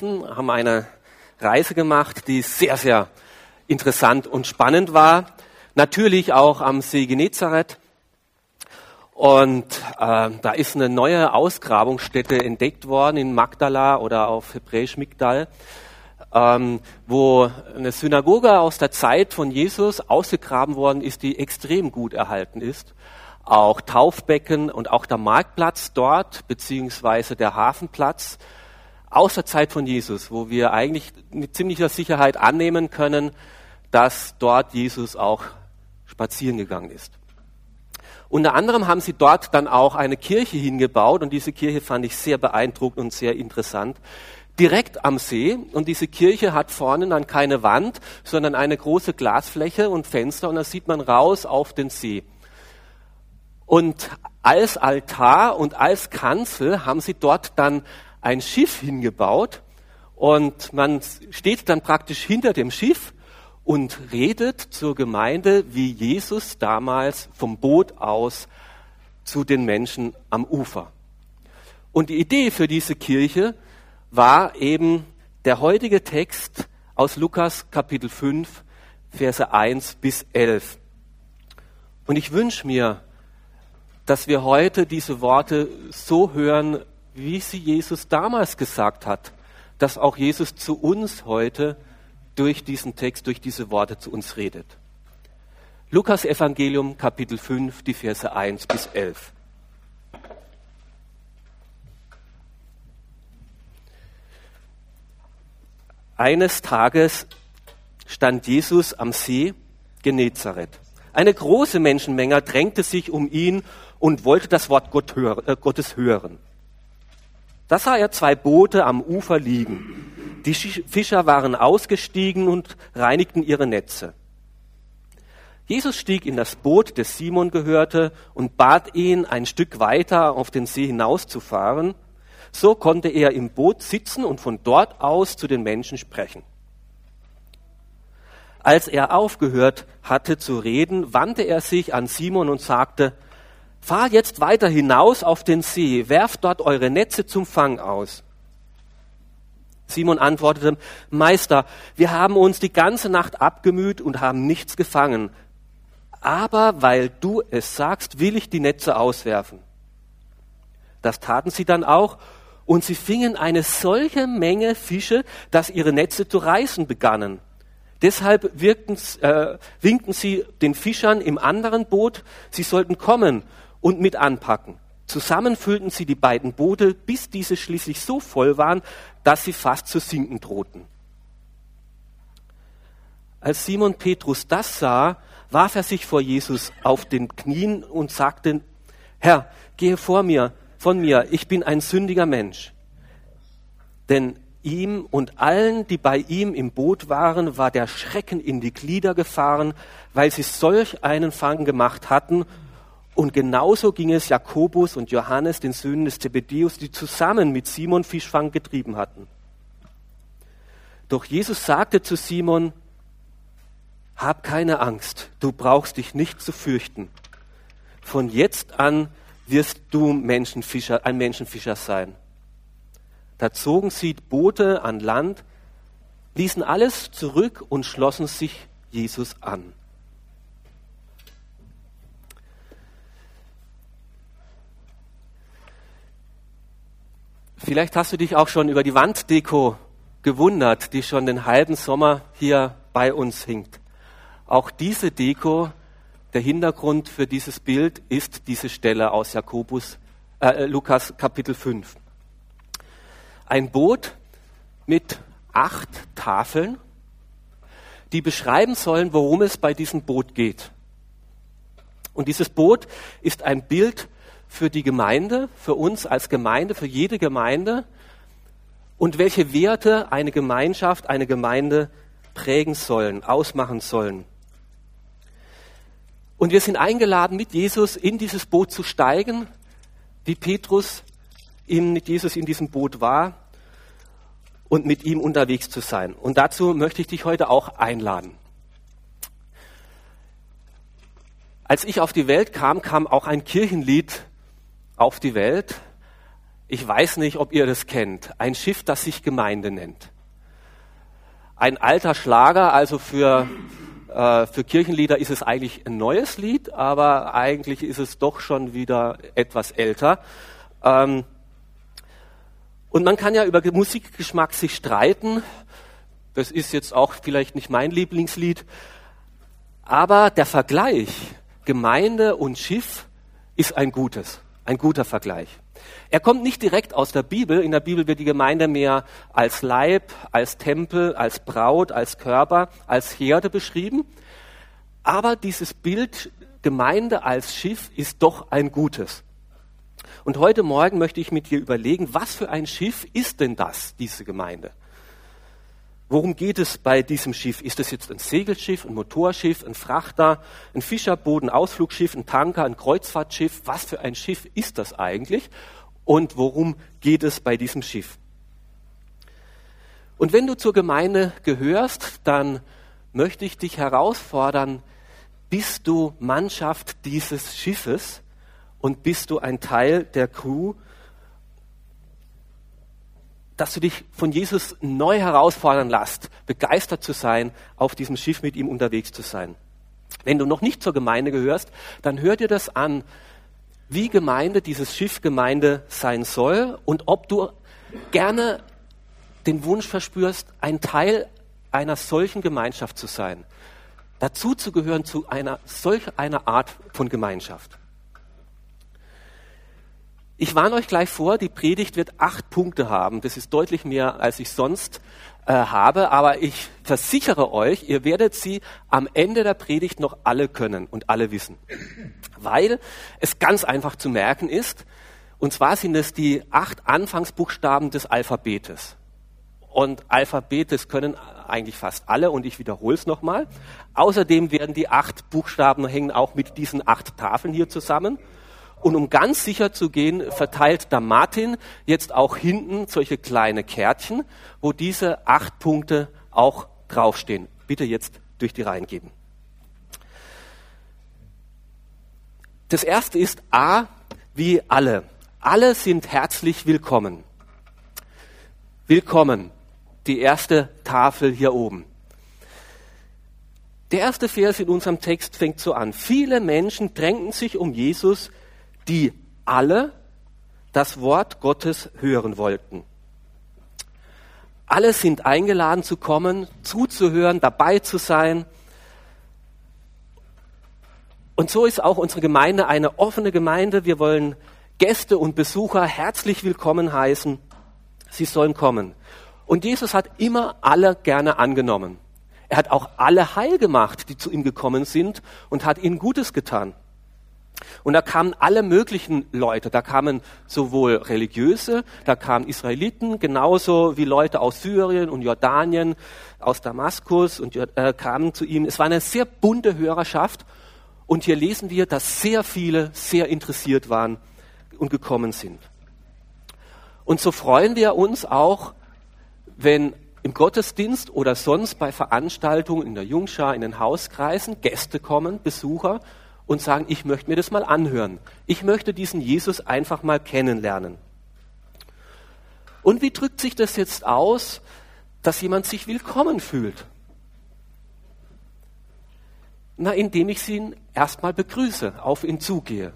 gelesen, haben eine Reise gemacht, die sehr, sehr interessant und spannend war. Natürlich auch am See Genezareth. Und äh, da ist eine neue Ausgrabungsstätte entdeckt worden in Magdala oder auf Hebräisch Migdal, ähm, wo eine Synagoge aus der Zeit von Jesus ausgegraben worden ist, die extrem gut erhalten ist. Auch Taufbecken und auch der Marktplatz dort, beziehungsweise der Hafenplatz aus der Zeit von Jesus, wo wir eigentlich mit ziemlicher Sicherheit annehmen können, dass dort Jesus auch spazieren gegangen ist. Unter anderem haben sie dort dann auch eine Kirche hingebaut und diese Kirche fand ich sehr beeindruckend und sehr interessant. Direkt am See und diese Kirche hat vorne dann keine Wand, sondern eine große Glasfläche und Fenster und da sieht man raus auf den See. Und als Altar und als Kanzel haben sie dort dann ein Schiff hingebaut und man steht dann praktisch hinter dem Schiff und redet zur Gemeinde, wie Jesus damals vom Boot aus zu den Menschen am Ufer. Und die Idee für diese Kirche war eben der heutige Text aus Lukas Kapitel 5, Verse 1 bis 11. Und ich wünsche mir, dass wir heute diese Worte so hören, wie sie Jesus damals gesagt hat, dass auch Jesus zu uns heute durch diesen Text, durch diese Worte zu uns redet. Lukas Evangelium Kapitel 5, die Verse 1 bis 11. Eines Tages stand Jesus am See Genezareth. Eine große Menschenmenge drängte sich um ihn und wollte das Wort äh, Gottes hören. Da sah er zwei Boote am Ufer liegen. Die Fischer waren ausgestiegen und reinigten ihre Netze. Jesus stieg in das Boot, das Simon gehörte, und bat ihn, ein Stück weiter auf den See hinauszufahren. So konnte er im Boot sitzen und von dort aus zu den Menschen sprechen. Als er aufgehört hatte zu reden, wandte er sich an Simon und sagte, Fahr jetzt weiter hinaus auf den See, werft dort eure Netze zum Fang aus. Simon antwortete, Meister, wir haben uns die ganze Nacht abgemüht und haben nichts gefangen. Aber weil du es sagst, will ich die Netze auswerfen. Das taten sie dann auch, und sie fingen eine solche Menge Fische, dass ihre Netze zu reißen begannen. Deshalb wirkten, äh, winkten sie den Fischern im anderen Boot, sie sollten kommen und mit anpacken. Zusammen füllten sie die beiden Boote, bis diese schließlich so voll waren, dass sie fast zu sinken drohten. Als Simon Petrus das sah, warf er sich vor Jesus auf den Knien und sagte, Herr, gehe vor mir, von mir, ich bin ein sündiger Mensch. Denn ihm und allen, die bei ihm im Boot waren, war der Schrecken in die Glieder gefahren, weil sie solch einen Fang gemacht hatten und genauso ging es Jakobus und Johannes, den Söhnen des Zebedeus, die zusammen mit Simon Fischfang getrieben hatten. Doch Jesus sagte zu Simon, hab keine Angst, du brauchst dich nicht zu fürchten. Von jetzt an wirst du Menschenfischer, ein Menschenfischer sein. Da zogen sie Boote an Land, ließen alles zurück und schlossen sich Jesus an. Vielleicht hast du dich auch schon über die Wanddeko gewundert, die schon den halben Sommer hier bei uns hinkt. Auch diese Deko, der Hintergrund für dieses Bild ist diese Stelle aus Jakobus, äh, Lukas Kapitel 5. Ein Boot mit acht Tafeln, die beschreiben sollen, worum es bei diesem Boot geht. Und dieses Boot ist ein Bild für die Gemeinde, für uns als Gemeinde, für jede Gemeinde und welche Werte eine Gemeinschaft, eine Gemeinde prägen sollen, ausmachen sollen. Und wir sind eingeladen, mit Jesus in dieses Boot zu steigen, wie Petrus in, mit Jesus in diesem Boot war und mit ihm unterwegs zu sein. Und dazu möchte ich dich heute auch einladen. Als ich auf die Welt kam, kam auch ein Kirchenlied auf die Welt. Ich weiß nicht, ob ihr das kennt. Ein Schiff, das sich Gemeinde nennt. Ein alter Schlager, also für, äh, für Kirchenlieder ist es eigentlich ein neues Lied, aber eigentlich ist es doch schon wieder etwas älter. Ähm, und man kann ja über Musikgeschmack sich streiten. Das ist jetzt auch vielleicht nicht mein Lieblingslied. Aber der Vergleich Gemeinde und Schiff ist ein gutes, ein guter Vergleich. Er kommt nicht direkt aus der Bibel. In der Bibel wird die Gemeinde mehr als Leib, als Tempel, als Braut, als Körper, als Herde beschrieben. Aber dieses Bild Gemeinde als Schiff ist doch ein gutes. Und heute Morgen möchte ich mit dir überlegen, was für ein Schiff ist denn das, diese Gemeinde? Worum geht es bei diesem Schiff? Ist es jetzt ein Segelschiff, ein Motorschiff, ein Frachter, ein Fischerboot, ein Ausflugsschiff, ein Tanker, ein Kreuzfahrtschiff? Was für ein Schiff ist das eigentlich? Und worum geht es bei diesem Schiff? Und wenn du zur Gemeinde gehörst, dann möchte ich dich herausfordern, bist du Mannschaft dieses Schiffes und bist du ein Teil der Crew dass du dich von Jesus neu herausfordern lässt, begeistert zu sein, auf diesem Schiff mit ihm unterwegs zu sein. Wenn du noch nicht zur Gemeinde gehörst, dann hör dir das an, wie Gemeinde, dieses Schiff Gemeinde sein soll und ob du gerne den Wunsch verspürst, ein Teil einer solchen Gemeinschaft zu sein, dazu zu gehören zu einer solch einer Art von Gemeinschaft. Ich warne euch gleich vor, die Predigt wird acht Punkte haben. Das ist deutlich mehr, als ich sonst äh, habe. Aber ich versichere euch, ihr werdet sie am Ende der Predigt noch alle können und alle wissen. Weil es ganz einfach zu merken ist. Und zwar sind es die acht Anfangsbuchstaben des Alphabetes. Und Alphabetes können eigentlich fast alle und ich wiederhole es nochmal. Außerdem werden die acht Buchstaben hängen auch mit diesen acht Tafeln hier zusammen. Und um ganz sicher zu gehen, verteilt der Martin jetzt auch hinten solche kleine Kärtchen, wo diese acht Punkte auch draufstehen. Bitte jetzt durch die Reihen geben. Das erste ist A wie alle. Alle sind herzlich willkommen. Willkommen. Die erste Tafel hier oben. Der erste Vers in unserem Text fängt so an. Viele Menschen drängten sich um Jesus, die alle das Wort Gottes hören wollten. Alle sind eingeladen zu kommen, zuzuhören, dabei zu sein. Und so ist auch unsere Gemeinde eine offene Gemeinde. Wir wollen Gäste und Besucher herzlich willkommen heißen. Sie sollen kommen. Und Jesus hat immer alle gerne angenommen. Er hat auch alle heil gemacht, die zu ihm gekommen sind und hat ihnen Gutes getan. Und da kamen alle möglichen Leute. Da kamen sowohl Religiöse, da kamen Israeliten, genauso wie Leute aus Syrien und Jordanien, aus Damaskus und äh, kamen zu ihm. Es war eine sehr bunte Hörerschaft. Und hier lesen wir, dass sehr viele sehr interessiert waren und gekommen sind. Und so freuen wir uns auch, wenn im Gottesdienst oder sonst bei Veranstaltungen in der Jungschar, in den Hauskreisen Gäste kommen, Besucher, und sagen, ich möchte mir das mal anhören. Ich möchte diesen Jesus einfach mal kennenlernen. Und wie drückt sich das jetzt aus, dass jemand sich willkommen fühlt? Na, indem ich ihn erstmal begrüße, auf ihn zugehe.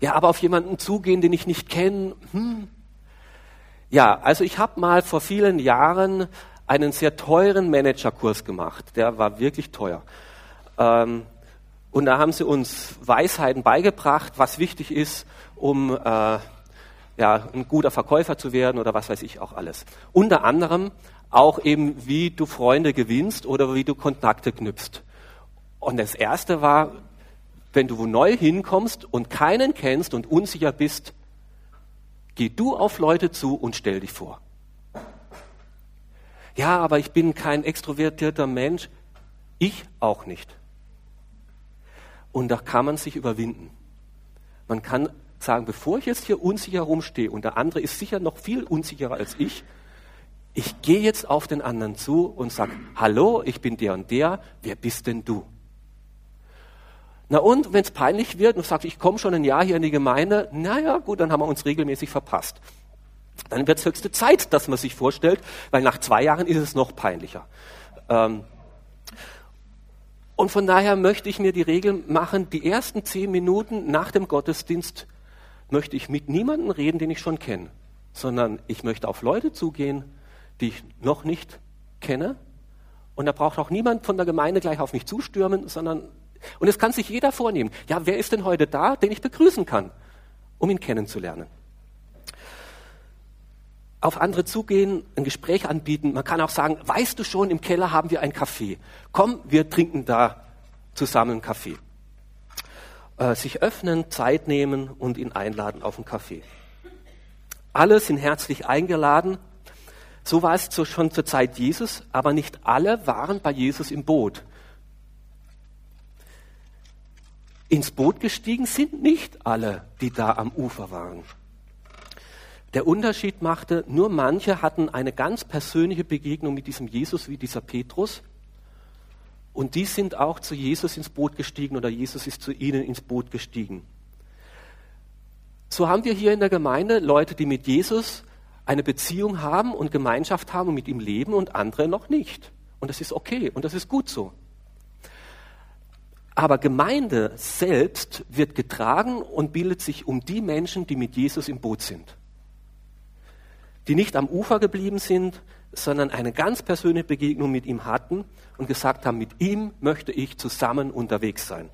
Ja, aber auf jemanden zugehen, den ich nicht kenne. Hm. Ja, also ich habe mal vor vielen Jahren einen sehr teuren Managerkurs gemacht. Der war wirklich teuer. Ähm, und da haben sie uns Weisheiten beigebracht, was wichtig ist, um äh, ja, ein guter Verkäufer zu werden oder was weiß ich auch alles. Unter anderem auch eben, wie du Freunde gewinnst oder wie du Kontakte knüpfst. Und das Erste war, wenn du neu hinkommst und keinen kennst und unsicher bist, geh du auf Leute zu und stell dich vor. Ja, aber ich bin kein extrovertierter Mensch. Ich auch nicht. Und da kann man sich überwinden. Man kann sagen, bevor ich jetzt hier unsicher rumstehe und der andere ist sicher noch viel unsicherer als ich, ich gehe jetzt auf den anderen zu und sage, hallo, ich bin der und der, wer bist denn du? Na und, wenn es peinlich wird und sagt, ich komme schon ein Jahr hier in die Gemeinde, naja, gut, dann haben wir uns regelmäßig verpasst. Dann wird es höchste Zeit, dass man sich vorstellt, weil nach zwei Jahren ist es noch peinlicher. Ähm, und von daher möchte ich mir die Regel machen, die ersten zehn Minuten nach dem Gottesdienst möchte ich mit niemandem reden, den ich schon kenne, sondern ich möchte auf Leute zugehen, die ich noch nicht kenne. Und da braucht auch niemand von der Gemeinde gleich auf mich zustürmen, sondern, und es kann sich jeder vornehmen. Ja, wer ist denn heute da, den ich begrüßen kann, um ihn kennenzulernen? Auf andere zugehen, ein Gespräch anbieten. Man kann auch sagen, weißt du schon, im Keller haben wir ein Kaffee. Komm, wir trinken da zusammen einen Kaffee. Äh, sich öffnen, Zeit nehmen und ihn einladen auf einen Kaffee. Alle sind herzlich eingeladen. So war es schon zur Zeit Jesus, aber nicht alle waren bei Jesus im Boot. Ins Boot gestiegen sind nicht alle, die da am Ufer waren. Der Unterschied machte, nur manche hatten eine ganz persönliche Begegnung mit diesem Jesus wie dieser Petrus. Und die sind auch zu Jesus ins Boot gestiegen oder Jesus ist zu ihnen ins Boot gestiegen. So haben wir hier in der Gemeinde Leute, die mit Jesus eine Beziehung haben und Gemeinschaft haben und mit ihm leben und andere noch nicht. Und das ist okay und das ist gut so. Aber Gemeinde selbst wird getragen und bildet sich um die Menschen, die mit Jesus im Boot sind. Die nicht am Ufer geblieben sind, sondern eine ganz persönliche Begegnung mit ihm hatten und gesagt haben, mit ihm möchte ich zusammen unterwegs sein.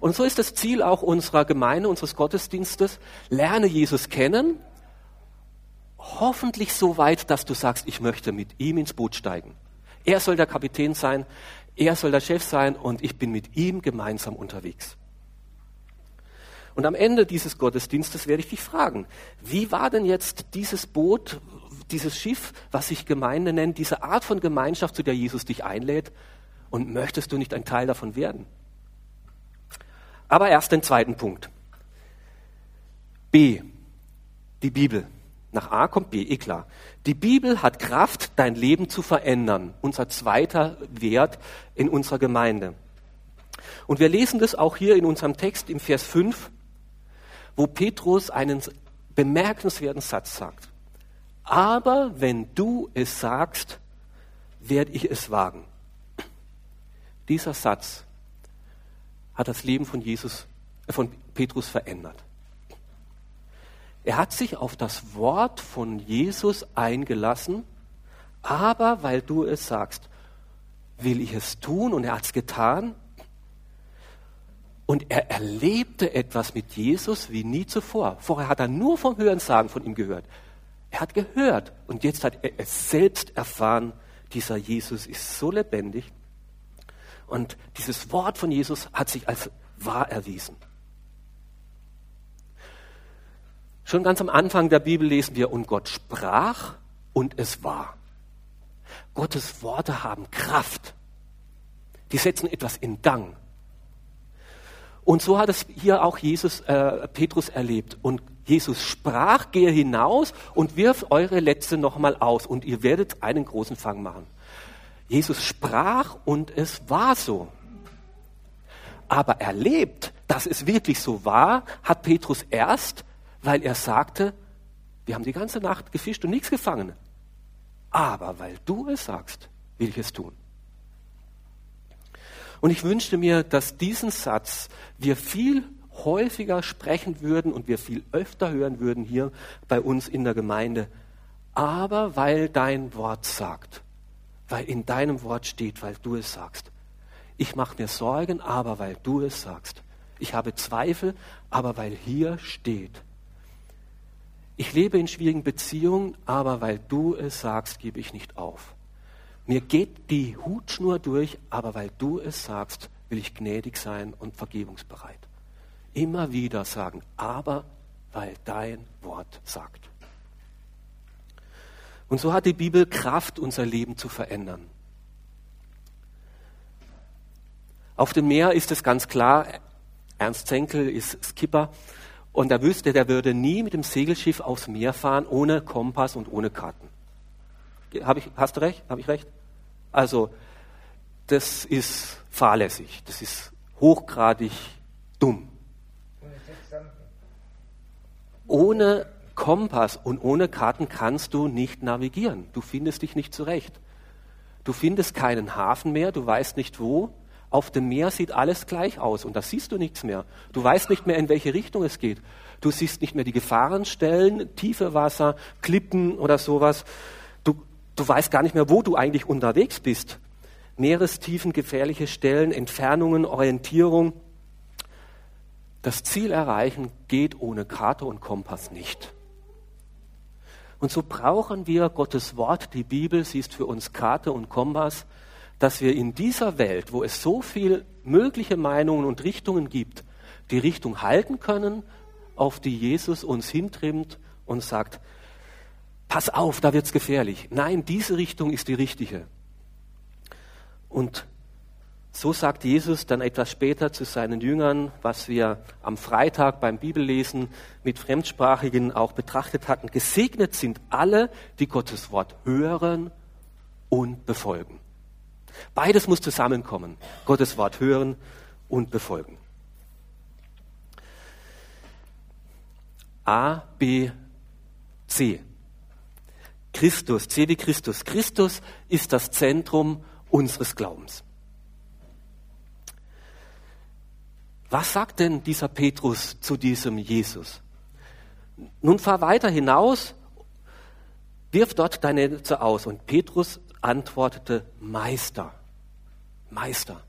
Und so ist das Ziel auch unserer Gemeinde, unseres Gottesdienstes. Lerne Jesus kennen, hoffentlich so weit, dass du sagst, ich möchte mit ihm ins Boot steigen. Er soll der Kapitän sein, er soll der Chef sein und ich bin mit ihm gemeinsam unterwegs. Und am Ende dieses Gottesdienstes werde ich dich fragen, wie war denn jetzt dieses Boot, dieses Schiff, was sich Gemeinde nennt, diese Art von Gemeinschaft, zu der Jesus dich einlädt? Und möchtest du nicht ein Teil davon werden? Aber erst den zweiten Punkt. B. Die Bibel. Nach A kommt B, eh klar. Die Bibel hat Kraft, dein Leben zu verändern. Unser zweiter Wert in unserer Gemeinde. Und wir lesen das auch hier in unserem Text im Vers 5, wo Petrus einen bemerkenswerten Satz sagt. Aber wenn du es sagst, werde ich es wagen. Dieser Satz hat das Leben von Jesus, äh, von Petrus verändert. Er hat sich auf das Wort von Jesus eingelassen, aber weil du es sagst, will ich es tun und er hat es getan. Und er erlebte etwas mit Jesus wie nie zuvor. Vorher hat er nur vom Hörensagen von ihm gehört. Er hat gehört und jetzt hat er es selbst erfahren, dieser Jesus ist so lebendig. Und dieses Wort von Jesus hat sich als wahr erwiesen. Schon ganz am Anfang der Bibel lesen wir, und Gott sprach und es war. Gottes Worte haben Kraft. Die setzen etwas in Gang. Und so hat es hier auch Jesus, äh, Petrus erlebt. Und Jesus sprach, gehe hinaus und wirf eure Letzte nochmal aus und ihr werdet einen großen Fang machen. Jesus sprach und es war so. Aber erlebt, dass es wirklich so war, hat Petrus erst, weil er sagte, wir haben die ganze Nacht gefischt und nichts gefangen. Aber weil du es sagst, will ich es tun. Und ich wünschte mir, dass diesen Satz wir viel häufiger sprechen würden und wir viel öfter hören würden hier bei uns in der Gemeinde. Aber weil dein Wort sagt, weil in deinem Wort steht, weil du es sagst. Ich mache mir Sorgen, aber weil du es sagst. Ich habe Zweifel, aber weil hier steht. Ich lebe in schwierigen Beziehungen, aber weil du es sagst, gebe ich nicht auf. Mir geht die Hutschnur durch, aber weil du es sagst, will ich gnädig sein und vergebungsbereit. Immer wieder sagen, aber weil dein Wort sagt. Und so hat die Bibel Kraft, unser Leben zu verändern. Auf dem Meer ist es ganz klar, Ernst Zenkel ist Skipper und er wüsste, der würde nie mit dem Segelschiff aufs Meer fahren, ohne Kompass und ohne Karten. Hab ich, hast du recht? Habe ich recht? Also, das ist fahrlässig, das ist hochgradig dumm. Ohne Kompass und ohne Karten kannst du nicht navigieren. Du findest dich nicht zurecht. Du findest keinen Hafen mehr, du weißt nicht wo. Auf dem Meer sieht alles gleich aus und da siehst du nichts mehr. Du weißt nicht mehr, in welche Richtung es geht. Du siehst nicht mehr die Gefahrenstellen, tiefe Wasser, Klippen oder sowas. Du, weißt gar nicht mehr, wo du eigentlich unterwegs bist. Meerestiefen, gefährliche Stellen, Entfernungen, Orientierung. Das Ziel erreichen geht ohne Karte und Kompass nicht. Und so brauchen wir Gottes Wort, die Bibel, sie ist für uns Karte und Kompass, dass wir in dieser Welt, wo es so viel mögliche Meinungen und Richtungen gibt, die Richtung halten können, auf die Jesus uns hintrimmt und sagt, pass auf, da wird's gefährlich. Nein, diese Richtung ist die richtige. Und so sagt Jesus dann etwas später zu seinen Jüngern, was wir am Freitag beim Bibellesen mit Fremdsprachigen auch betrachtet hatten. Gesegnet sind alle, die Gottes Wort hören und befolgen. Beides muss zusammenkommen. Gottes Wort hören und befolgen. A, B, C. Christus, C wie Christus. Christus ist das Zentrum unseres Glaubens. Was sagt denn dieser Petrus zu diesem Jesus? Nun fahr weiter hinaus, wirf dort deine Netze aus. Und Petrus antwortete, Meister, Meister.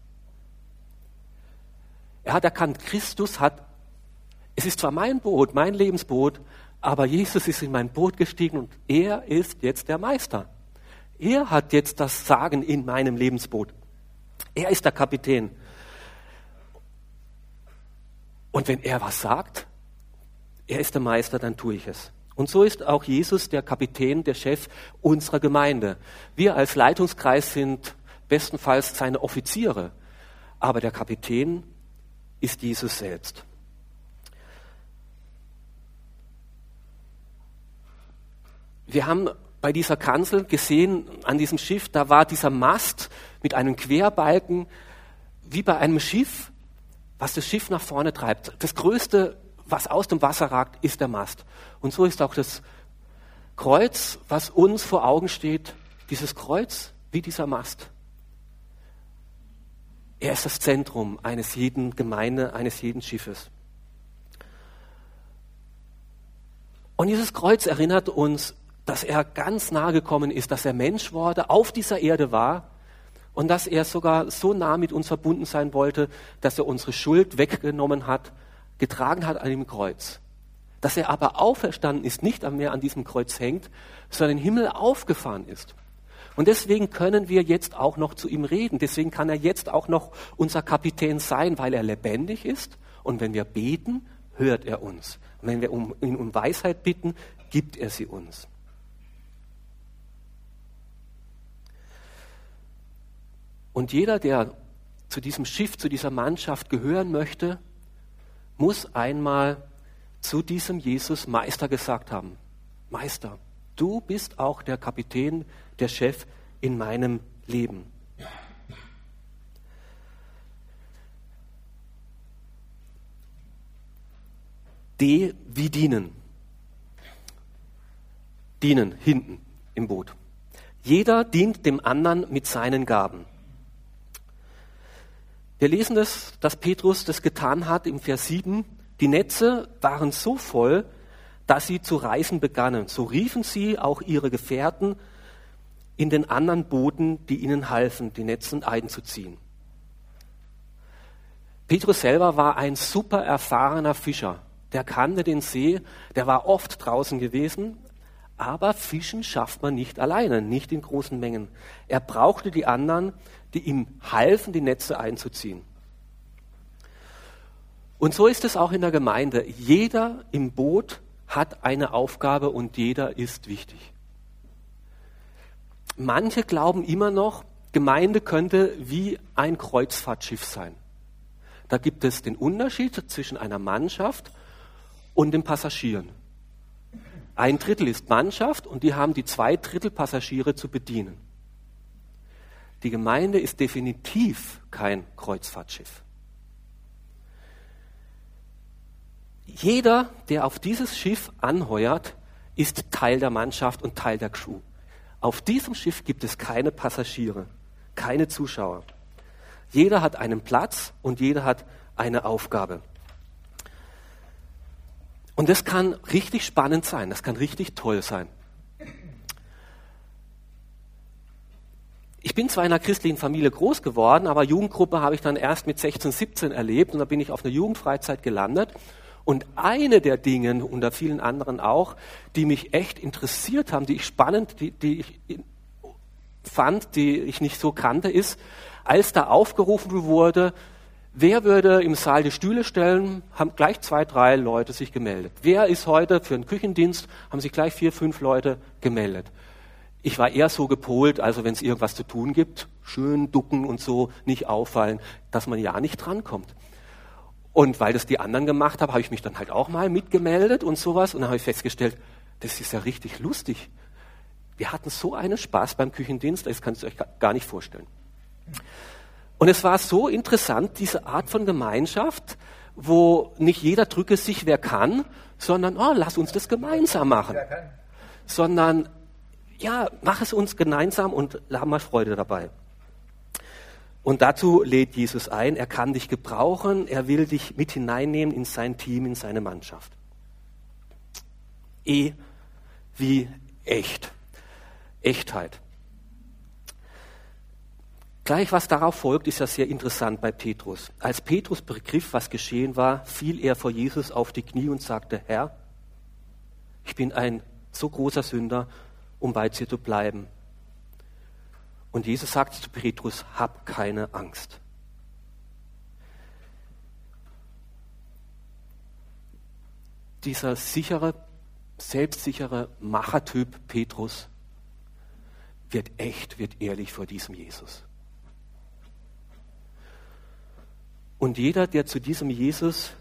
Er hat erkannt, Christus hat, es ist zwar mein Boot, mein Lebensboot, aber Jesus ist in mein Boot gestiegen und er ist jetzt der Meister. Er hat jetzt das Sagen in meinem Lebensboot. Er ist der Kapitän. Und wenn er was sagt, er ist der Meister, dann tue ich es. Und so ist auch Jesus der Kapitän, der Chef unserer Gemeinde. Wir als Leitungskreis sind bestenfalls seine Offiziere, aber der Kapitän ist Jesus selbst. Wir haben bei dieser Kanzel gesehen, an diesem Schiff, da war dieser Mast mit einem Querbalken, wie bei einem Schiff, was das Schiff nach vorne treibt. Das Größte, was aus dem Wasser ragt, ist der Mast. Und so ist auch das Kreuz, was uns vor Augen steht, dieses Kreuz wie dieser Mast. Er ist das Zentrum eines jeden Gemeinde, eines jeden Schiffes. Und dieses Kreuz erinnert uns, dass er ganz nahe gekommen ist, dass er Mensch wurde, auf dieser Erde war und dass er sogar so nah mit uns verbunden sein wollte, dass er unsere Schuld weggenommen hat, getragen hat an dem Kreuz. Dass er aber auferstanden ist, nicht mehr an diesem Kreuz hängt, sondern den Himmel aufgefahren ist. Und deswegen können wir jetzt auch noch zu ihm reden. Deswegen kann er jetzt auch noch unser Kapitän sein, weil er lebendig ist. Und wenn wir beten, hört er uns. Und wenn wir ihn um Weisheit bitten, gibt er sie uns. Und jeder, der zu diesem Schiff, zu dieser Mannschaft gehören möchte, muss einmal zu diesem Jesus Meister gesagt haben. Meister, du bist auch der Kapitän, der Chef in meinem Leben. D wie dienen. Dienen hinten im Boot. Jeder dient dem anderen mit seinen Gaben. Wir lesen das, dass Petrus das getan hat im Vers 7. Die Netze waren so voll, dass sie zu reißen begannen. So riefen sie auch ihre Gefährten in den anderen Booten, die ihnen halfen, die Netze einzuziehen. Petrus selber war ein super erfahrener Fischer. Der kannte den See, der war oft draußen gewesen, aber Fischen schafft man nicht alleine, nicht in großen Mengen. Er brauchte die anderen, die ihm halfen, die Netze einzuziehen. Und so ist es auch in der Gemeinde. Jeder im Boot hat eine Aufgabe und jeder ist wichtig. Manche glauben immer noch, Gemeinde könnte wie ein Kreuzfahrtschiff sein. Da gibt es den Unterschied zwischen einer Mannschaft und den Passagieren. Ein Drittel ist Mannschaft und die haben die zwei Drittel Passagiere zu bedienen. Die Gemeinde ist definitiv kein Kreuzfahrtschiff. Jeder, der auf dieses Schiff anheuert, ist Teil der Mannschaft und Teil der Crew. Auf diesem Schiff gibt es keine Passagiere, keine Zuschauer. Jeder hat einen Platz und jeder hat eine Aufgabe. Und das kann richtig spannend sein, das kann richtig toll sein. Ich bin zwar in einer christlichen Familie groß geworden, aber Jugendgruppe habe ich dann erst mit 16, 17 erlebt und da bin ich auf einer Jugendfreizeit gelandet. Und eine der Dinge, unter vielen anderen auch, die mich echt interessiert haben, die ich spannend, die, die ich fand, die ich nicht so kannte, ist, als da aufgerufen wurde, wer würde im Saal die Stühle stellen, haben gleich zwei, drei Leute sich gemeldet. Wer ist heute für einen Küchendienst, haben sich gleich vier, fünf Leute gemeldet. Ich war eher so gepolt, also wenn es irgendwas zu tun gibt, schön ducken und so, nicht auffallen, dass man ja nicht drankommt. Und weil das die anderen gemacht haben, habe ich mich dann halt auch mal mitgemeldet und sowas. Und dann habe ich festgestellt, das ist ja richtig lustig. Wir hatten so einen Spaß beim Küchendienst, das kannst du euch gar nicht vorstellen. Und es war so interessant, diese Art von Gemeinschaft, wo nicht jeder drücke sich, wer kann, sondern, oh, lass uns das gemeinsam machen. Sondern ja, mach es uns gemeinsam und haben mal Freude dabei. Und dazu lädt Jesus ein, er kann dich gebrauchen, er will dich mit hineinnehmen in sein Team, in seine Mannschaft. E wie echt. Echtheit. Gleich was darauf folgt, ist ja sehr interessant bei Petrus. Als Petrus begriff, was geschehen war, fiel er vor Jesus auf die Knie und sagte, Herr, ich bin ein so großer Sünder um bei dir zu bleiben. Und Jesus sagt zu Petrus, hab keine Angst. Dieser sichere, selbstsichere Machertyp Petrus wird echt, wird ehrlich vor diesem Jesus. Und jeder, der zu diesem Jesus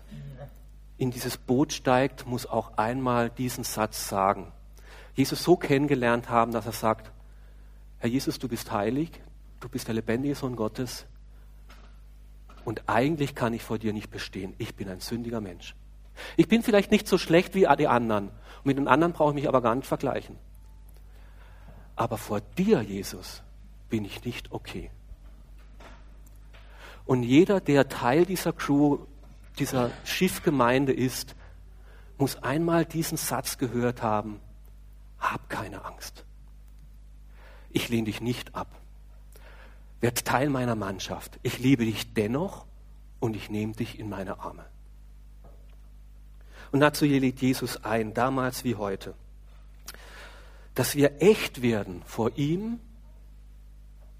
in dieses Boot steigt, muss auch einmal diesen Satz sagen. Jesus so kennengelernt haben, dass er sagt, Herr Jesus, du bist heilig, du bist der lebendige Sohn Gottes und eigentlich kann ich vor dir nicht bestehen. Ich bin ein sündiger Mensch. Ich bin vielleicht nicht so schlecht wie die anderen. Und mit den anderen brauche ich mich aber gar nicht vergleichen. Aber vor dir, Jesus, bin ich nicht okay. Und jeder, der Teil dieser Crew, dieser Schiffgemeinde ist, muss einmal diesen Satz gehört haben, hab keine Angst. Ich lehne dich nicht ab. Werd Teil meiner Mannschaft. Ich liebe dich dennoch und ich nehme dich in meine Arme. Und dazu lädt Jesus ein, damals wie heute, dass wir echt werden vor ihm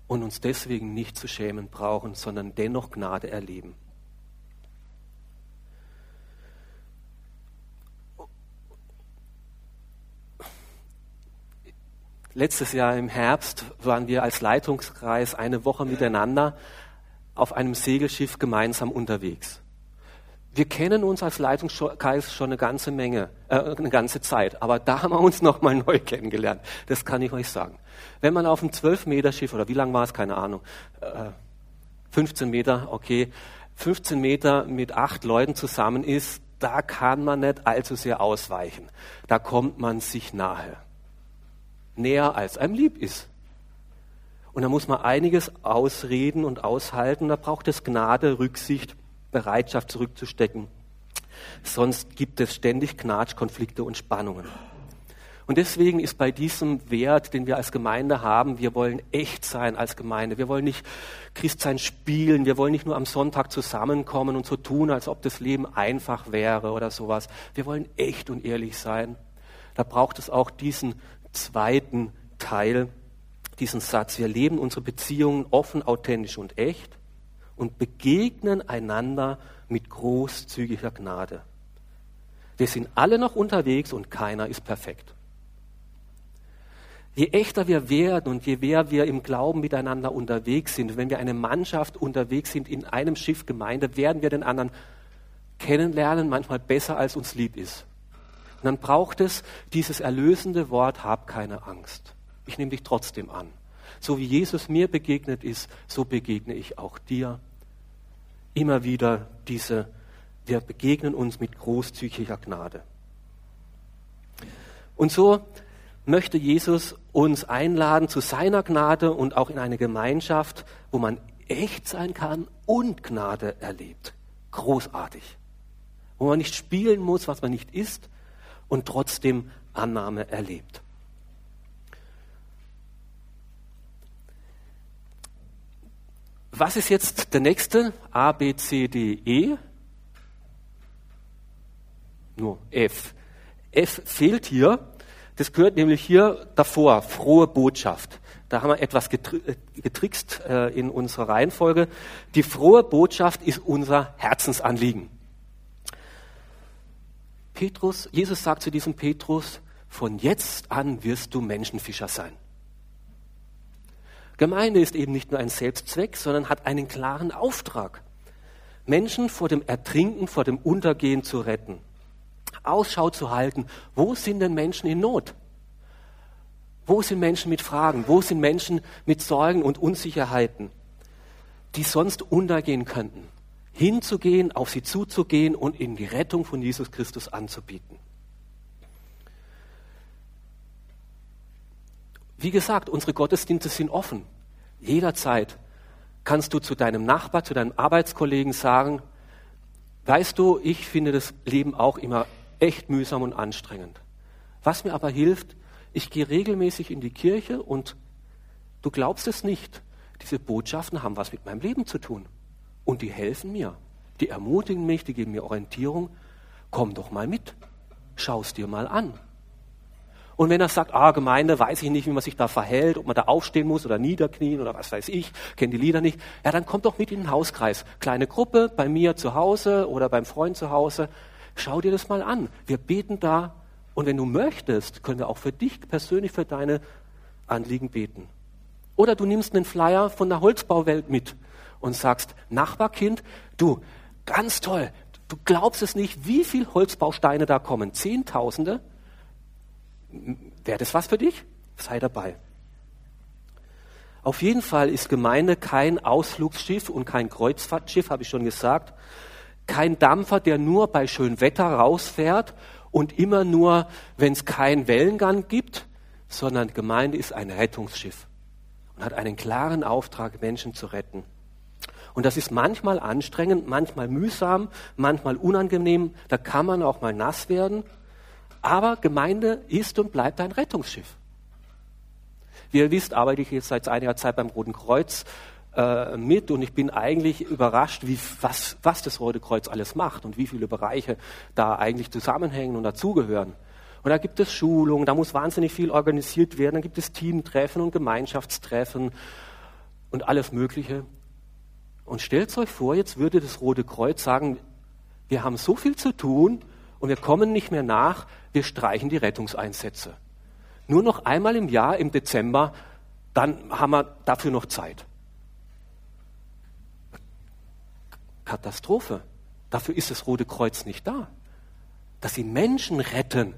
und uns deswegen nicht zu schämen brauchen, sondern dennoch Gnade erleben. Letztes Jahr im Herbst waren wir als Leitungskreis eine Woche miteinander auf einem Segelschiff gemeinsam unterwegs. Wir kennen uns als Leitungskreis schon eine ganze Menge, äh, eine ganze Zeit, aber da haben wir uns noch mal neu kennengelernt. Das kann ich euch sagen. Wenn man auf einem 12 Meter Schiff oder wie lang war es, keine Ahnung, äh, 15 Meter, okay, 15 Meter mit acht Leuten zusammen ist, da kann man nicht allzu sehr ausweichen. Da kommt man sich nahe näher als einem lieb ist. Und da muss man einiges ausreden und aushalten. Da braucht es Gnade, Rücksicht, Bereitschaft zurückzustecken. Sonst gibt es ständig Knatsch, Konflikte und Spannungen. Und deswegen ist bei diesem Wert, den wir als Gemeinde haben, wir wollen echt sein als Gemeinde. Wir wollen nicht Christsein spielen. Wir wollen nicht nur am Sonntag zusammenkommen und so tun, als ob das Leben einfach wäre oder sowas. Wir wollen echt und ehrlich sein. Da braucht es auch diesen zweiten Teil, diesen Satz. Wir leben unsere Beziehungen offen, authentisch und echt und begegnen einander mit großzügiger Gnade. Wir sind alle noch unterwegs und keiner ist perfekt. Je echter wir werden und je mehr wir im Glauben miteinander unterwegs sind, wenn wir eine Mannschaft unterwegs sind in einem Schiff Gemeinde, werden wir den anderen kennenlernen, manchmal besser als uns lieb ist. Und dann braucht es dieses erlösende Wort, hab keine Angst. Ich nehme dich trotzdem an. So wie Jesus mir begegnet ist, so begegne ich auch dir. Immer wieder diese Wir begegnen uns mit großzügiger Gnade. Und so möchte Jesus uns einladen zu seiner Gnade und auch in eine Gemeinschaft, wo man echt sein kann und Gnade erlebt. Großartig. Wo man nicht spielen muss, was man nicht ist und trotzdem Annahme erlebt. Was ist jetzt der nächste? A, B, C, D, E? Nur F. F fehlt hier. Das gehört nämlich hier davor, frohe Botschaft. Da haben wir etwas äh, getrickst äh, in unserer Reihenfolge. Die frohe Botschaft ist unser Herzensanliegen. Petrus, Jesus sagt zu diesem Petrus, von jetzt an wirst du Menschenfischer sein. Gemeinde ist eben nicht nur ein Selbstzweck, sondern hat einen klaren Auftrag. Menschen vor dem Ertrinken, vor dem Untergehen zu retten. Ausschau zu halten, wo sind denn Menschen in Not? Wo sind Menschen mit Fragen? Wo sind Menschen mit Sorgen und Unsicherheiten, die sonst untergehen könnten? Hinzugehen, auf sie zuzugehen und ihnen die Rettung von Jesus Christus anzubieten. Wie gesagt, unsere Gottesdienste sind offen. Jederzeit kannst du zu deinem Nachbar, zu deinem Arbeitskollegen sagen, weißt du, ich finde das Leben auch immer echt mühsam und anstrengend. Was mir aber hilft, ich gehe regelmäßig in die Kirche und du glaubst es nicht, diese Botschaften haben was mit meinem Leben zu tun. Und die helfen mir, die ermutigen mich, die geben mir Orientierung. Komm doch mal mit, schau es dir mal an. Und wenn er sagt, ah, Gemeinde, weiß ich nicht, wie man sich da verhält, ob man da aufstehen muss oder niederknien oder was weiß ich, kenne die Lieder nicht, ja, dann kommt doch mit in den Hauskreis. Kleine Gruppe, bei mir zu Hause oder beim Freund zu Hause. Schau dir das mal an. Wir beten da und wenn du möchtest, können wir auch für dich persönlich für deine Anliegen beten. Oder du nimmst einen Flyer von der Holzbauwelt mit und sagst, Nachbarkind, du, ganz toll, du glaubst es nicht, wie viele Holzbausteine da kommen. Zehntausende. Wäre das was für dich? Sei dabei. Auf jeden Fall ist Gemeinde kein Ausflugsschiff und kein Kreuzfahrtschiff, habe ich schon gesagt. Kein Dampfer, der nur bei schönem Wetter rausfährt und immer nur, wenn es keinen Wellengang gibt, sondern Gemeinde ist ein Rettungsschiff und hat einen klaren Auftrag, Menschen zu retten. Und das ist manchmal anstrengend, manchmal mühsam, manchmal unangenehm. Da kann man auch mal nass werden. Aber Gemeinde ist und bleibt ein Rettungsschiff. Wie ihr wisst, arbeite ich jetzt seit einiger Zeit beim Roten Kreuz äh, mit und ich bin eigentlich überrascht, wie, was, was das Rote Kreuz alles macht und wie viele Bereiche da eigentlich zusammenhängen und dazugehören. Und da gibt es Schulungen, da muss wahnsinnig viel organisiert werden, dann gibt es Teamtreffen und Gemeinschaftstreffen und alles Mögliche. Und stellt euch vor, jetzt würde das Rote Kreuz sagen, wir haben so viel zu tun, und wir kommen nicht mehr nach, wir streichen die Rettungseinsätze. Nur noch einmal im Jahr, im Dezember, dann haben wir dafür noch Zeit. Katastrophe. Dafür ist das Rote Kreuz nicht da. Dass sie Menschen retten,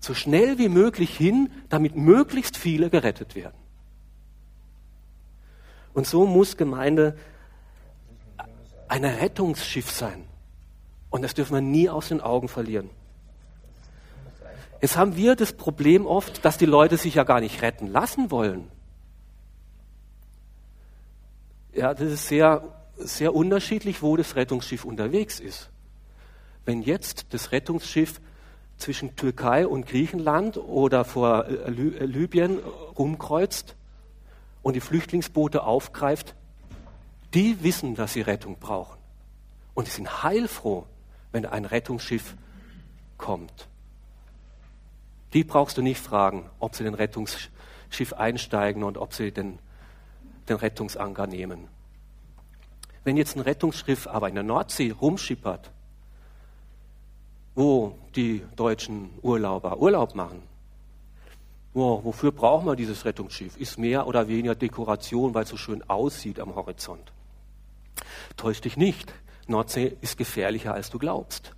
so schnell wie möglich hin, damit möglichst viele gerettet werden. Und so muss Gemeinde ein Rettungsschiff sein. Und das dürfen wir nie aus den Augen verlieren. Jetzt haben wir das Problem oft, dass die Leute sich ja gar nicht retten lassen wollen. Ja, das ist sehr, sehr unterschiedlich, wo das Rettungsschiff unterwegs ist. Wenn jetzt das Rettungsschiff zwischen Türkei und Griechenland oder vor äh, äh, Libyen rumkreuzt und die Flüchtlingsboote aufgreift, die wissen, dass sie Rettung brauchen. Und die sind heilfroh, wenn ein Rettungsschiff kommt. Die brauchst du nicht fragen, ob sie den Rettungsschiff einsteigen und ob sie den, den Rettungsanker nehmen. Wenn jetzt ein Rettungsschiff aber in der Nordsee rumschippert, wo die deutschen Urlauber Urlaub machen, wo, wofür brauchen wir dieses Rettungsschiff? Ist mehr oder weniger Dekoration, weil es so schön aussieht am Horizont. Täusch dich nicht. Nordsee ist gefährlicher, als du glaubst.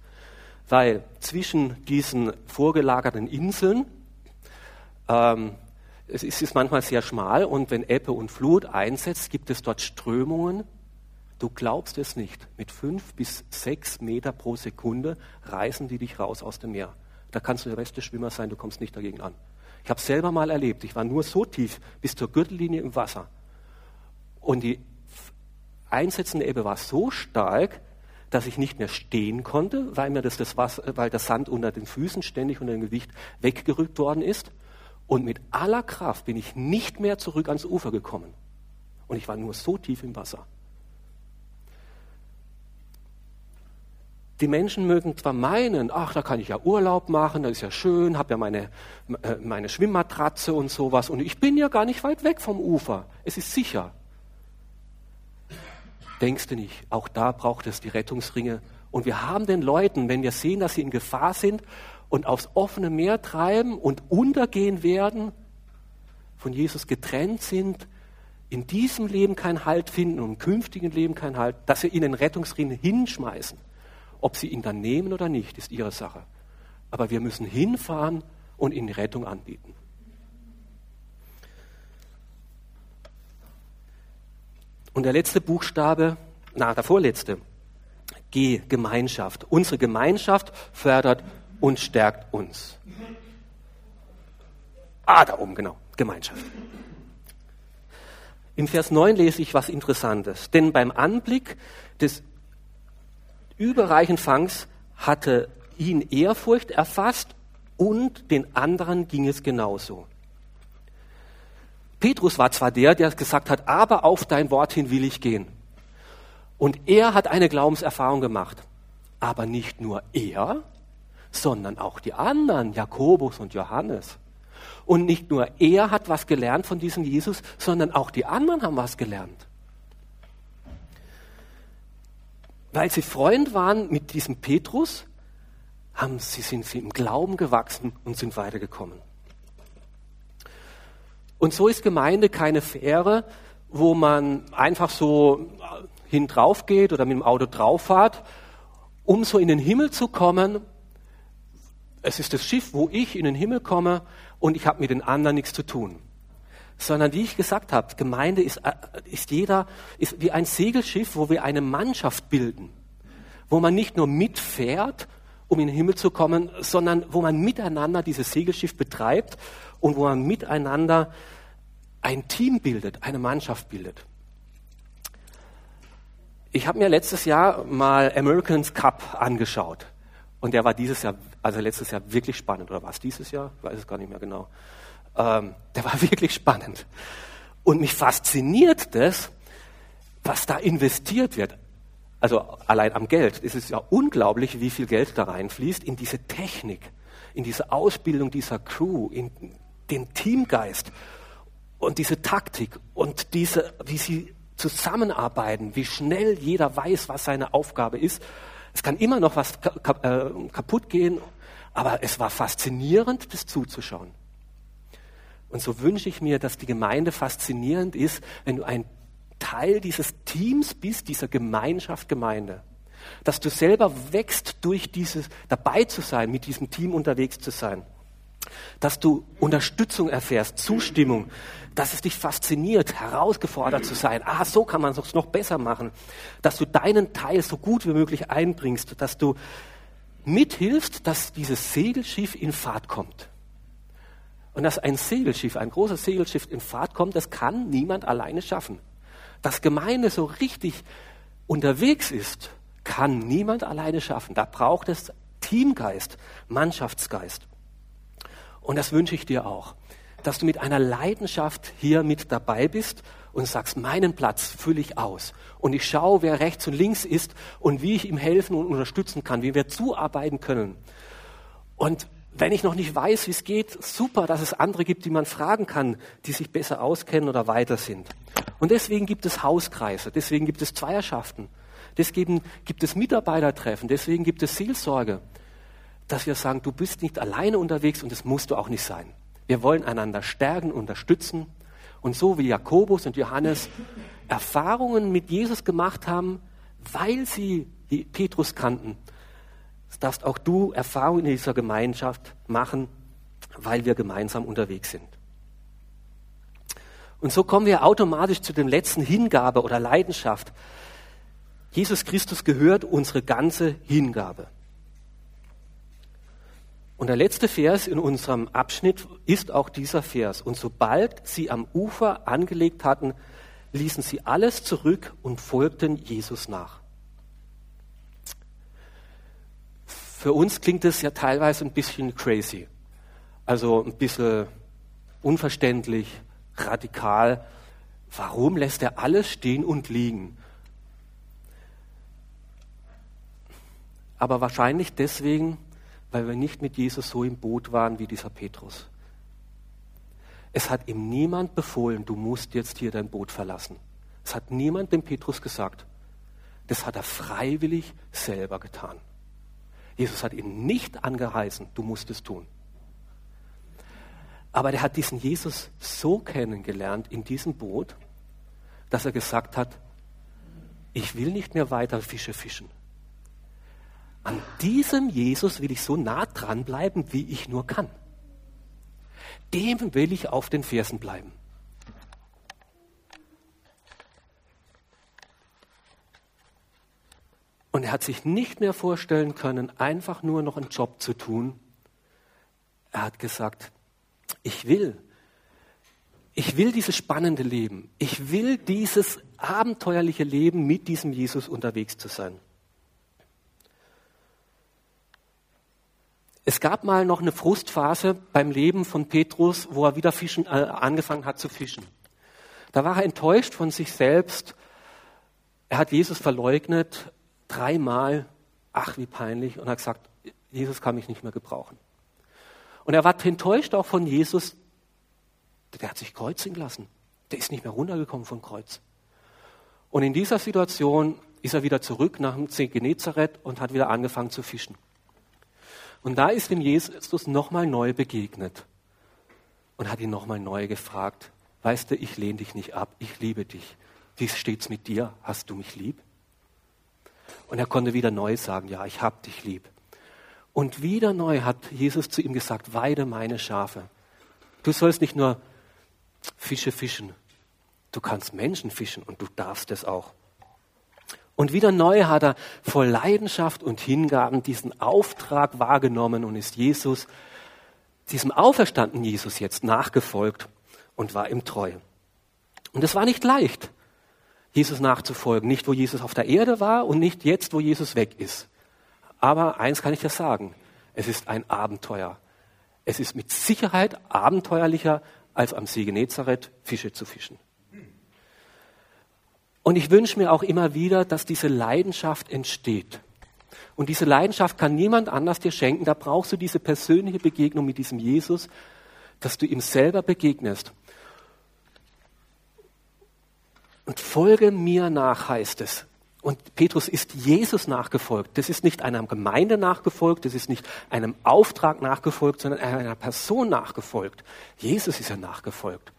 Weil zwischen diesen vorgelagerten Inseln, ähm, es ist manchmal sehr schmal und wenn Ebbe und Flut einsetzt, gibt es dort Strömungen, Du glaubst es nicht. Mit fünf bis sechs Meter pro Sekunde reißen die dich raus aus dem Meer. Da kannst du der beste Schwimmer sein, du kommst nicht dagegen an. Ich habe es selber mal erlebt. Ich war nur so tief bis zur Gürtellinie im Wasser. Und die einsetzende Ebbe war so stark, dass ich nicht mehr stehen konnte, weil mir das, das Wasser, weil der Sand unter den Füßen ständig unter dem Gewicht weggerückt worden ist. Und mit aller Kraft bin ich nicht mehr zurück ans Ufer gekommen. Und ich war nur so tief im Wasser. Die Menschen mögen zwar meinen, ach, da kann ich ja Urlaub machen, das ist ja schön, habe ja meine, äh, meine Schwimmmatratze und sowas und ich bin ja gar nicht weit weg vom Ufer. Es ist sicher. Denkst du nicht, auch da braucht es die Rettungsringe. Und wir haben den Leuten, wenn wir sehen, dass sie in Gefahr sind und aufs offene Meer treiben und untergehen werden, von Jesus getrennt sind, in diesem Leben keinen Halt finden und im künftigen Leben keinen Halt, dass wir ihnen den Rettungsring hinschmeißen. Ob sie ihn dann nehmen oder nicht, ist ihre Sache. Aber wir müssen hinfahren und ihnen Rettung anbieten. Und der letzte Buchstabe, na, der vorletzte, G, Gemeinschaft. Unsere Gemeinschaft fördert und stärkt uns. Ah, da oben, genau, Gemeinschaft. Im Vers 9 lese ich was Interessantes. Denn beim Anblick des überreichen Fangs hatte ihn Ehrfurcht erfasst und den anderen ging es genauso. Petrus war zwar der, der gesagt hat, aber auf dein Wort hin will ich gehen. Und er hat eine Glaubenserfahrung gemacht. Aber nicht nur er, sondern auch die anderen, Jakobus und Johannes. Und nicht nur er hat was gelernt von diesem Jesus, sondern auch die anderen haben was gelernt. Weil sie Freund waren mit diesem Petrus, haben sie, sind sie im Glauben gewachsen und sind weitergekommen. Und so ist Gemeinde keine Fähre, wo man einfach so hin drauf geht oder mit dem Auto drauf fährt, um so in den Himmel zu kommen. Es ist das Schiff, wo ich in den Himmel komme und ich habe mit den anderen nichts zu tun. Sondern wie ich gesagt habe, Gemeinde ist, äh, ist jeder, ist wie ein Segelschiff, wo wir eine Mannschaft bilden. Wo man nicht nur mitfährt, um in den Himmel zu kommen, sondern wo man miteinander dieses Segelschiff betreibt und wo man miteinander ein Team bildet, eine Mannschaft bildet. Ich habe mir letztes Jahr mal Americans Cup angeschaut. Und der war dieses Jahr, also letztes Jahr wirklich spannend. Oder war es dieses Jahr? Ich weiß es gar nicht mehr genau. Ähm, der war wirklich spannend. Und mich fasziniert das, was da investiert wird. Also allein am Geld. Es ist ja unglaublich, wie viel Geld da reinfließt in diese Technik, in diese Ausbildung dieser Crew, in den Teamgeist und diese Taktik und diese, wie sie zusammenarbeiten, wie schnell jeder weiß, was seine Aufgabe ist es kann immer noch was äh, kaputt gehen, aber es war faszinierend, das zuzuschauen. Und so wünsche ich mir, dass die Gemeinde faszinierend ist, wenn du ein Teil dieses Teams bist, dieser Gemeinschaft Gemeinde. Dass du selber wächst durch dieses, dabei zu sein, mit diesem Team unterwegs zu sein. Dass du Unterstützung erfährst, Zustimmung, dass es dich fasziniert, herausgefordert zu sein. Ah, so kann man es noch besser machen. Dass du deinen Teil so gut wie möglich einbringst, dass du mithilfst, dass dieses Segelschiff in Fahrt kommt. Und dass ein Segelschiff, ein großes Segelschiff in Fahrt kommt, das kann niemand alleine schaffen. Dass Gemeinde so richtig unterwegs ist, kann niemand alleine schaffen. Da braucht es Teamgeist, Mannschaftsgeist. Und das wünsche ich dir auch dass du mit einer Leidenschaft hier mit dabei bist und sagst, meinen Platz fülle ich aus. Und ich schaue, wer rechts und links ist und wie ich ihm helfen und unterstützen kann, wie wir zuarbeiten können. Und wenn ich noch nicht weiß, wie es geht, super, dass es andere gibt, die man fragen kann, die sich besser auskennen oder weiter sind. Und deswegen gibt es Hauskreise, deswegen gibt es Zweierschaften, deswegen gibt es Mitarbeitertreffen, deswegen gibt es Seelsorge, dass wir sagen, du bist nicht alleine unterwegs und das musst du auch nicht sein. Wir wollen einander stärken, unterstützen. Und so wie Jakobus und Johannes Erfahrungen mit Jesus gemacht haben, weil sie Petrus kannten, darfst auch du Erfahrungen in dieser Gemeinschaft machen, weil wir gemeinsam unterwegs sind. Und so kommen wir automatisch zu dem letzten Hingabe oder Leidenschaft. Jesus Christus gehört unsere ganze Hingabe. Und der letzte Vers in unserem Abschnitt ist auch dieser Vers. Und sobald sie am Ufer angelegt hatten, ließen sie alles zurück und folgten Jesus nach. Für uns klingt es ja teilweise ein bisschen crazy, also ein bisschen unverständlich, radikal. Warum lässt er alles stehen und liegen? Aber wahrscheinlich deswegen, weil wir nicht mit Jesus so im Boot waren wie dieser Petrus. Es hat ihm niemand befohlen, du musst jetzt hier dein Boot verlassen. Es hat niemand dem Petrus gesagt. Das hat er freiwillig selber getan. Jesus hat ihn nicht angeheißen, du musst es tun. Aber er hat diesen Jesus so kennengelernt in diesem Boot, dass er gesagt hat, ich will nicht mehr weiter Fische fischen. An diesem Jesus will ich so nah dranbleiben, wie ich nur kann. Dem will ich auf den Fersen bleiben. Und er hat sich nicht mehr vorstellen können, einfach nur noch einen Job zu tun. Er hat gesagt, ich will, ich will dieses spannende Leben. Ich will dieses abenteuerliche Leben mit diesem Jesus unterwegs zu sein. Es gab mal noch eine Frustphase beim Leben von Petrus, wo er wieder fischen, äh, angefangen hat zu fischen. Da war er enttäuscht von sich selbst. Er hat Jesus verleugnet dreimal, ach wie peinlich, und hat gesagt, Jesus kann mich nicht mehr gebrauchen. Und er war enttäuscht auch von Jesus, der hat sich kreuzigen lassen. Der ist nicht mehr runtergekommen vom Kreuz. Und in dieser Situation ist er wieder zurück nach dem See Genezareth und hat wieder angefangen zu fischen. Und da ist ihm Jesus nochmal neu begegnet und hat ihn nochmal neu gefragt, weißt du, ich lehne dich nicht ab, ich liebe dich. Wie steht's mit dir? Hast du mich lieb? Und er konnte wieder neu sagen, ja, ich hab dich lieb. Und wieder neu hat Jesus zu ihm gesagt, weide meine Schafe. Du sollst nicht nur Fische fischen, du kannst Menschen fischen und du darfst es auch. Und wieder neu hat er voll Leidenschaft und Hingaben diesen Auftrag wahrgenommen und ist Jesus, diesem auferstandenen Jesus jetzt nachgefolgt und war ihm treu. Und es war nicht leicht. Jesus nachzufolgen. Nicht, wo Jesus auf der Erde war und nicht jetzt, wo Jesus weg ist. Aber eins kann ich ja sagen. Es ist ein Abenteuer. Es ist mit Sicherheit abenteuerlicher, als am See Genezareth Fische zu fischen. Und ich wünsche mir auch immer wieder, dass diese Leidenschaft entsteht. Und diese Leidenschaft kann niemand anders dir schenken. Da brauchst du diese persönliche Begegnung mit diesem Jesus, dass du ihm selber begegnest. Und folge mir nach, heißt es. Und Petrus ist Jesus nachgefolgt. Das ist nicht einer Gemeinde nachgefolgt, das ist nicht einem Auftrag nachgefolgt, sondern einer Person nachgefolgt. Jesus ist er nachgefolgt.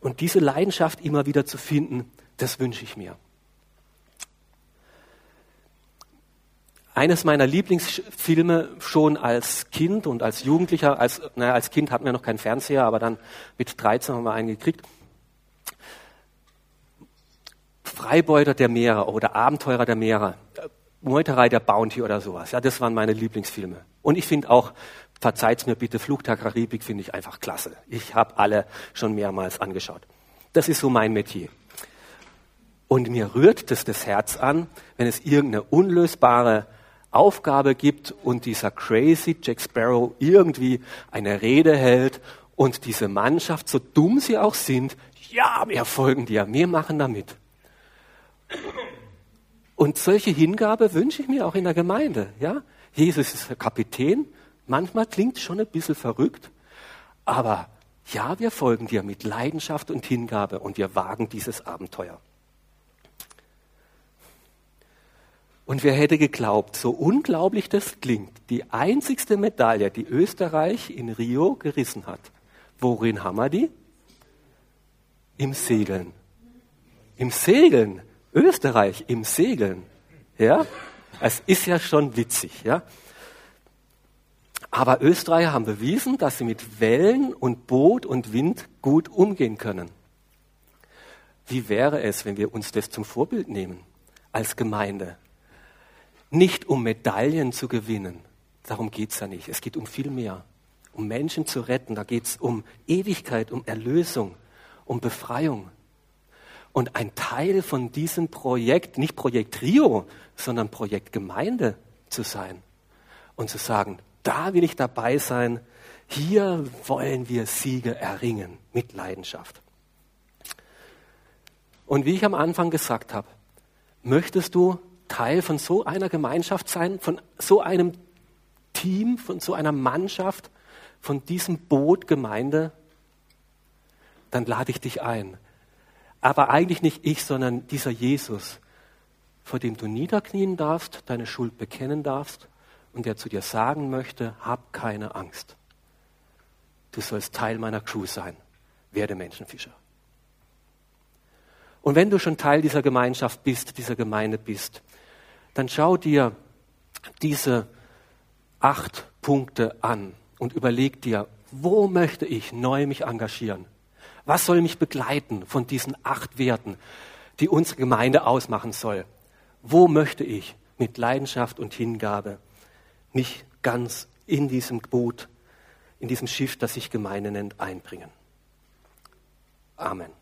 Und diese Leidenschaft immer wieder zu finden, das wünsche ich mir. Eines meiner Lieblingsfilme schon als Kind und als Jugendlicher, als, naja, als Kind hatten wir noch keinen Fernseher, aber dann mit 13 haben wir einen gekriegt, Freibeuter der Meere oder Abenteurer der Meere, Meuterei der Bounty oder sowas. Ja, das waren meine Lieblingsfilme. Und ich finde auch, verzeiht's mir bitte, der Karibik finde ich einfach klasse. Ich habe alle schon mehrmals angeschaut. Das ist so mein Metier. Und mir rührt das das Herz an, wenn es irgendeine unlösbare Aufgabe gibt und dieser crazy Jack Sparrow irgendwie eine Rede hält und diese Mannschaft, so dumm sie auch sind, ja, wir folgen dir, wir machen damit. Und solche Hingabe wünsche ich mir auch in der Gemeinde. Ja? Jesus ist Kapitän. Manchmal klingt es schon ein bisschen verrückt, aber ja, wir folgen dir mit Leidenschaft und Hingabe und wir wagen dieses Abenteuer. Und wer hätte geglaubt, so unglaublich das klingt, die einzigste Medaille, die Österreich in Rio gerissen hat, worin haben wir die? Im Segeln. Im Segeln. Österreich im Segeln. Ja? Es ist ja schon witzig, ja? Aber Österreicher haben bewiesen, dass sie mit Wellen und Boot und Wind gut umgehen können. Wie wäre es, wenn wir uns das zum Vorbild nehmen? als Gemeinde. Nicht um Medaillen zu gewinnen, darum geht es ja nicht. Es geht um viel mehr. Um Menschen zu retten, da geht es um Ewigkeit, um Erlösung, um Befreiung. Und ein Teil von diesem Projekt, nicht Projekt Rio, sondern Projekt Gemeinde zu sein und zu sagen, da will ich dabei sein, hier wollen wir Siege erringen mit Leidenschaft. Und wie ich am Anfang gesagt habe, möchtest du Teil von so einer Gemeinschaft sein, von so einem Team, von so einer Mannschaft, von diesem Boot Gemeinde, dann lade ich dich ein. Aber eigentlich nicht ich, sondern dieser Jesus, vor dem du niederknien darfst, deine Schuld bekennen darfst und der zu dir sagen möchte, hab keine Angst. Du sollst Teil meiner Crew sein. Werde Menschenfischer. Und wenn du schon Teil dieser Gemeinschaft bist, dieser Gemeinde bist, dann schau dir diese acht Punkte an und überleg dir, wo möchte ich neu mich engagieren? Was soll mich begleiten von diesen acht Werten, die unsere Gemeinde ausmachen soll? Wo möchte ich mit Leidenschaft und Hingabe mich ganz in diesem Boot, in diesem Schiff, das sich Gemeinde nennt, einbringen? Amen.